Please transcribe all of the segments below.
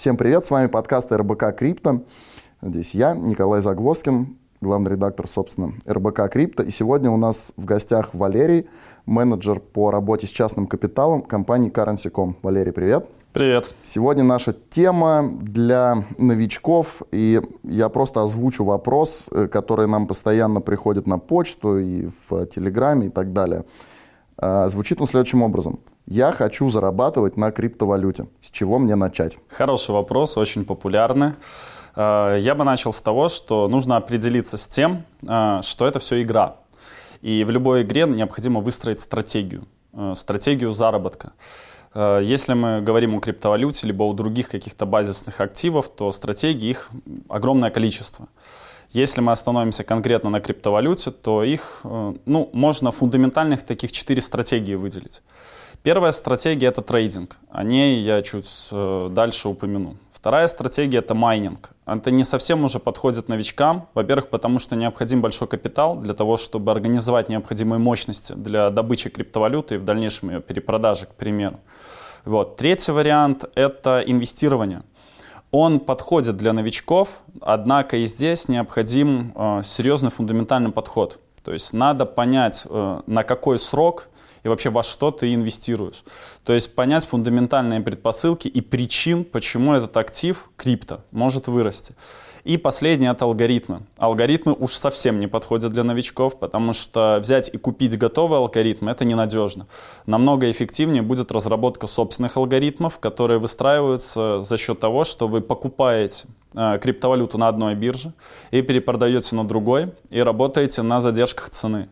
Всем привет, с вами подкаст РБК Крипто. Здесь я, Николай Загвоздкин, главный редактор, собственно, РБК Крипто. И сегодня у нас в гостях Валерий, менеджер по работе с частным капиталом компании Currency.com. Валерий, привет. Привет. Сегодня наша тема для новичков, и я просто озвучу вопрос, э, который нам постоянно приходит на почту и в Телеграме и так далее. А, звучит он следующим образом. Я хочу зарабатывать на криптовалюте. С чего мне начать? Хороший вопрос, очень популярный. А, я бы начал с того, что нужно определиться с тем, а, что это все игра. И в любой игре необходимо выстроить стратегию, стратегию заработка. Э, если мы говорим о криптовалюте, либо о других каких-то базисных активов, то стратегий их огромное количество. Если мы остановимся конкретно на криптовалюте, то их, э, ну, можно фундаментальных таких четыре стратегии выделить. Первая стратегия — это трейдинг. О ней я чуть э, дальше упомяну. Вторая стратегия — это майнинг. Это не совсем уже подходит новичкам. Во-первых, потому что необходим большой капитал для того, чтобы организовать необходимые мощности для добычи криптовалюты и в дальнейшем ее перепродажи, к примеру. Вот. Третий вариант — это инвестирование. Он подходит для новичков, однако и здесь необходим э, серьезный фундаментальный подход. То есть надо понять, э, на какой срок и вообще во что ты инвестируешь. То есть понять фундаментальные предпосылки и причин, почему этот актив, крипто, может вырасти. И последнее — это алгоритмы. Алгоритмы уж совсем не подходят для новичков, потому что взять и купить готовый алгоритм — это ненадежно. Намного эффективнее будет разработка собственных алгоритмов, которые выстраиваются за счет того, что вы покупаете э, криптовалюту на одной бирже и перепродаете на другой, и работаете на задержках цены.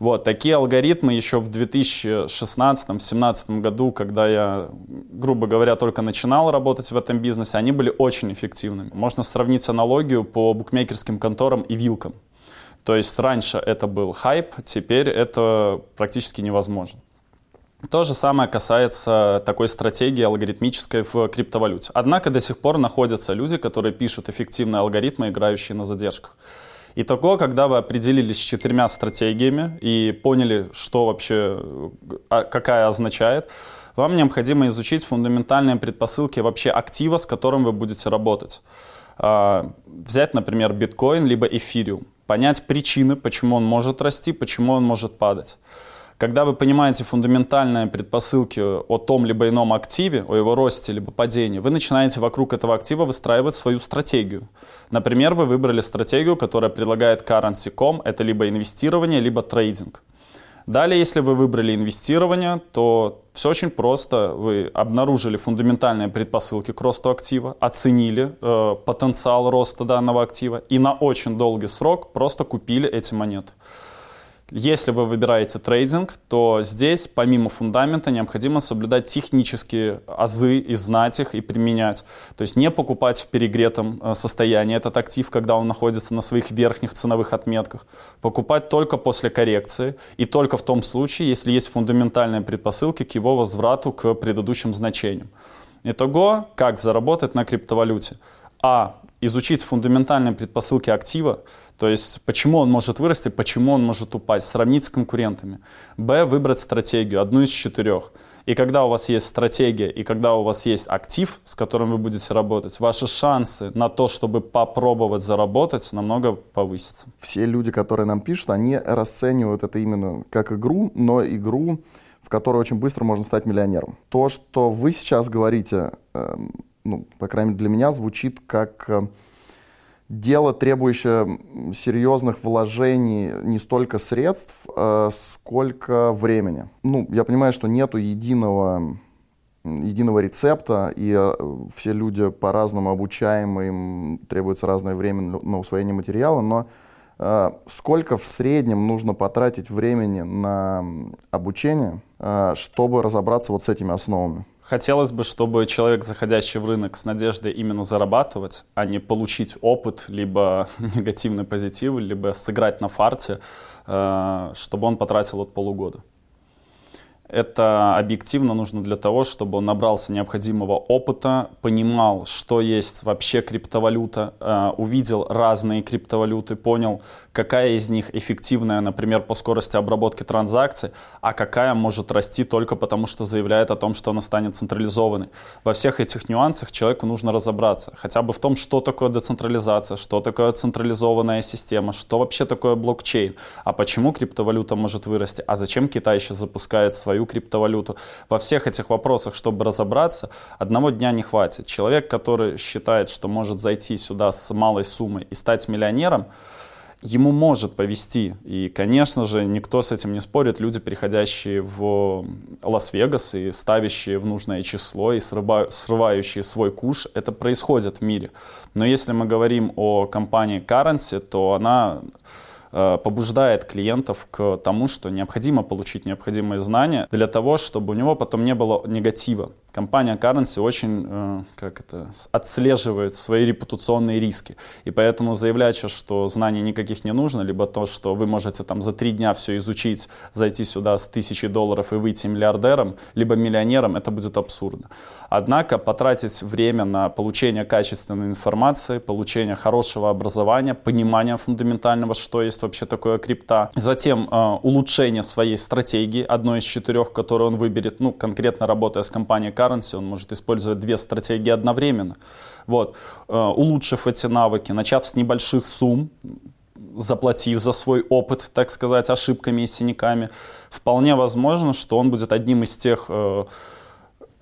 Вот, такие алгоритмы еще в 2016-2017 году, когда я, грубо говоря, только начинал работать в этом бизнесе, они были очень эффективными. Можно сравнить аналогию по букмекерским конторам и вилкам. То есть раньше это был хайп, теперь это практически невозможно. То же самое касается такой стратегии алгоритмической в криптовалюте. Однако до сих пор находятся люди, которые пишут эффективные алгоритмы, играющие на задержках. Итого, когда вы определились с четырьмя стратегиями и поняли, что вообще, а, какая означает, вам необходимо изучить фундаментальные предпосылки вообще актива, с которым вы будете работать. А, взять, например, биткоин либо эфириум. Понять причины, почему он может расти, почему он может падать. Когда вы понимаете фундаментальные предпосылки о том либо ином активе, о его росте либо падении, вы начинаете вокруг этого актива выстраивать свою стратегию. Например, вы выбрали стратегию, которая предлагает currency.com, это либо инвестирование, либо трейдинг. Далее, если вы выбрали инвестирование, то все очень просто. Вы обнаружили фундаментальные предпосылки к росту актива, оценили э, потенциал роста данного актива и на очень долгий срок просто купили эти монеты. Если вы выбираете трейдинг, то здесь помимо фундамента необходимо соблюдать технические азы и знать их и применять. То есть не покупать в перегретом э, состоянии этот актив, когда он находится на своих верхних ценовых отметках. Покупать только после коррекции и только в том случае, если есть фундаментальные предпосылки к его возврату к предыдущим значениям. Итого, как заработать на криптовалюте? А. Изучить фундаментальные предпосылки актива, то есть, почему он может вырасти, почему он может упасть, сравнить с конкурентами. Б, выбрать стратегию, одну из четырех. И когда у вас есть стратегия, и когда у вас есть актив, с которым вы будете работать, ваши шансы на то, чтобы попробовать заработать, намного повысятся. Все люди, которые нам пишут, они расценивают это именно как игру, но игру, в которой очень быстро можно стать миллионером. То, что вы сейчас говорите, э, ну, по крайней мере, для меня звучит как... Э, дело, требующее серьезных вложений не столько средств, а сколько времени. Ну, я понимаю, что нету единого, единого рецепта, и э, все люди по-разному обучаемы, им требуется разное время на усвоение материала, но э, сколько в среднем нужно потратить времени на обучение, э, чтобы разобраться вот с этими основами? Хотелось бы, чтобы человек, заходящий в рынок с надеждой именно зарабатывать, а не получить опыт, либо негативный позитив, либо сыграть на фарте, э, чтобы он потратил от полугода. Это объективно нужно для того, чтобы он набрался необходимого опыта, понимал, что есть вообще криптовалюта, э, увидел разные криптовалюты, понял, какая из них эффективная, например, по скорости обработки транзакций, а какая может расти только потому, что заявляет о том, что она станет централизованной. Во всех этих нюансах человеку нужно разобраться. Хотя бы в том, что такое децентрализация, что такое централизованная система, что вообще такое блокчейн, а почему криптовалюта может вырасти, а зачем Китай еще запускает свою криптовалюту. Во всех этих вопросах, чтобы разобраться, одного дня не хватит. Человек, который считает, что может зайти сюда с малой суммой и стать миллионером, ему может повести. И, конечно же, никто с этим не спорит. Люди, переходящие в Лас-Вегас и ставящие в нужное число и срывающие свой куш, это происходит в мире. Но если мы говорим о компании Currency, то она побуждает клиентов к тому, что необходимо получить необходимые знания для того, чтобы у него потом не было негатива. Компания Currency очень э, как это, отслеживает свои репутационные риски. И поэтому заявлять, что знаний никаких не нужно, либо то, что вы можете там за три дня все изучить, зайти сюда с тысячи долларов и выйти миллиардером, либо миллионером, это будет абсурдно. Однако потратить время на получение качественной информации, получение хорошего образования, понимание фундаментального, что есть вообще такое крипта, затем э, улучшение своей стратегии, одной из четырех, которую он выберет, ну, конкретно работая с компанией Currency, он может использовать две стратегии одновременно. Вот. Э, улучшив эти навыки, начав с небольших сумм, заплатив за свой опыт, так сказать, ошибками и синяками, вполне возможно, что он будет одним из тех э,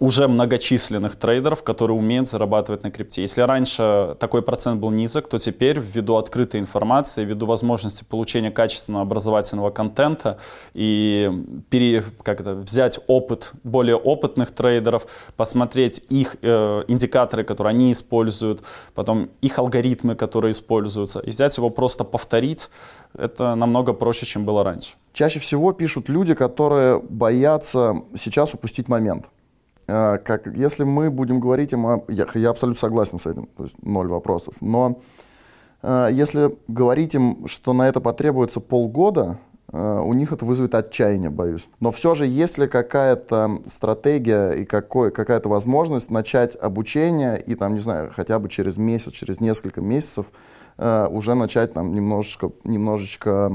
уже многочисленных трейдеров, которые умеют зарабатывать на крипте. Если раньше такой процент был низок, то теперь ввиду открытой информации, ввиду возможности получения качественного образовательного контента и пере, как это, взять опыт более опытных трейдеров, посмотреть их э, индикаторы, которые они используют, потом их алгоритмы, которые используются, и взять его просто повторить, это намного проще, чем было раньше. Чаще всего пишут люди, которые боятся сейчас упустить момент. А, как, если мы будем говорить им. Я, я абсолютно согласен с этим, то есть ноль вопросов. Но э, если говорить им, что на это потребуется полгода, э, у них это вызовет отчаяние, боюсь. Но все же, если какая-то стратегия и какой, какая-то возможность начать обучение и там, не знаю, хотя бы через месяц, через несколько месяцев уже начать там немножечко, немножечко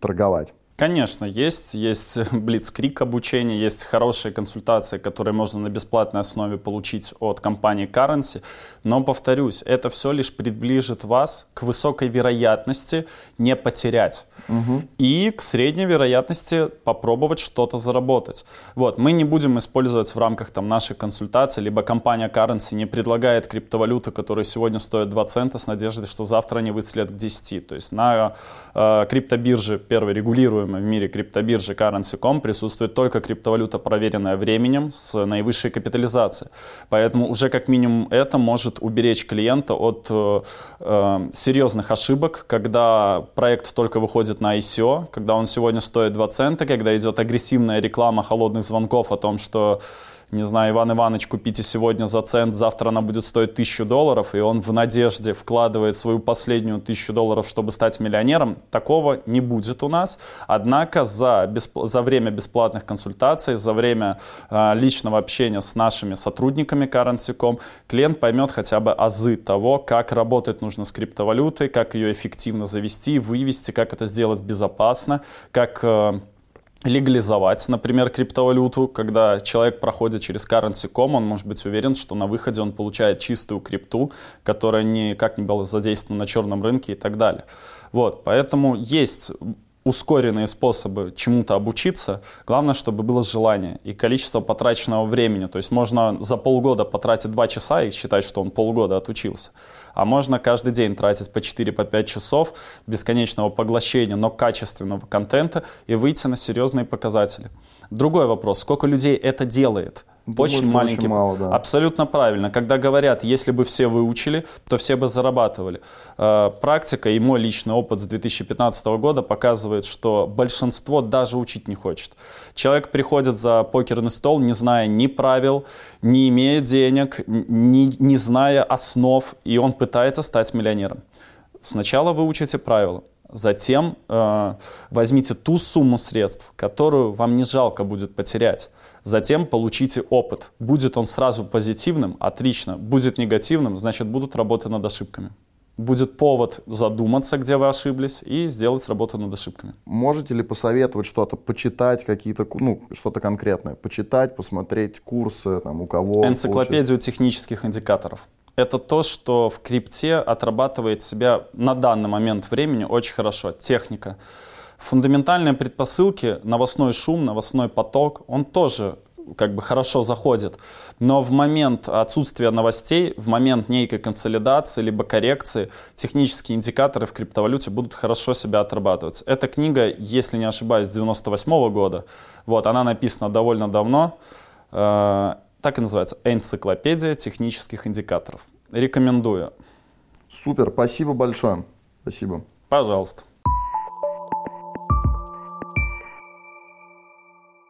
торговать. Конечно, есть. Есть блицкрик обучения, есть хорошие консультации, которые можно на бесплатной основе получить от компании Currency. Но, повторюсь, это все лишь приближит вас к высокой вероятности не потерять. Угу. И к средней вероятности попробовать что-то заработать. Вот, мы не будем использовать в рамках там, нашей консультации, либо компания Currency не предлагает криптовалюты, которые сегодня стоят 2 цента, с надеждой, что завтра они выстрелят к 10. То есть на э, криптобирже первый регулируем в мире криптобиржи Currency.com присутствует только криптовалюта, проверенная временем, с наивысшей капитализацией. Поэтому уже как минимум это может уберечь клиента от э, э серьезных ошибок, когда проект только выходит на ICO, когда он сегодня стоит 2 цента, когда идет агрессивная реклама холодных звонков о том, что не знаю, Иван Иванович, купите сегодня за цент, завтра она будет стоить тысячу долларов, и он в надежде вкладывает свою последнюю тысячу долларов, чтобы стать миллионером, такого не будет у нас. Однако за, бесп... за время бесплатных консультаций, за время э, личного общения с нашими сотрудниками Currency.com клиент поймет хотя бы азы того, как работать нужно с криптовалютой, как ее эффективно завести, вывести, как это сделать безопасно, как... Э, легализовать, например, криптовалюту, когда человек проходит через currency.com, он может быть уверен, что на выходе он получает чистую крипту, которая никак не была задействована на черном рынке и так далее. Вот, поэтому есть ускоренные способы чему-то обучиться, главное, чтобы было желание и количество потраченного времени. То есть можно за полгода потратить 2 часа и считать, что он полгода отучился. А можно каждый день тратить по 4-5 по часов бесконечного поглощения, но качественного контента и выйти на серьезные показатели. Другой вопрос, сколько людей это делает? Думаю, очень маленький. Очень мало, да. Абсолютно правильно. Когда говорят, если бы все выучили, то все бы зарабатывали. Э, практика и мой личный опыт с 2015 года показывает, что большинство даже учить не хочет. Человек приходит за покерный стол, не зная ни правил, не имея денег, не, не зная основ, и он пытается стать миллионером. Сначала вы учите правила, Затем э, возьмите ту сумму средств, которую вам не жалко будет потерять. Затем получите опыт. Будет он сразу позитивным, отлично. Будет негативным, значит будут работы над ошибками. Будет повод задуматься, где вы ошиблись, и сделать работу над ошибками. Можете ли посоветовать что-то, почитать какие-то, ну, что-то конкретное? Почитать, посмотреть курсы, там, у кого? Энциклопедию получить? технических индикаторов это то, что в крипте отрабатывает себя на данный момент времени очень хорошо. Техника. Фундаментальные предпосылки, новостной шум, новостной поток, он тоже как бы хорошо заходит. Но в момент отсутствия новостей, в момент некой консолидации либо коррекции, технические индикаторы в криптовалюте будут хорошо себя отрабатывать. Эта книга, если не ошибаюсь, с 98 -го года. Вот, она написана довольно давно. Так и называется «Энциклопедия технических индикаторов». Рекомендую. Супер, спасибо большое. Спасибо. Пожалуйста.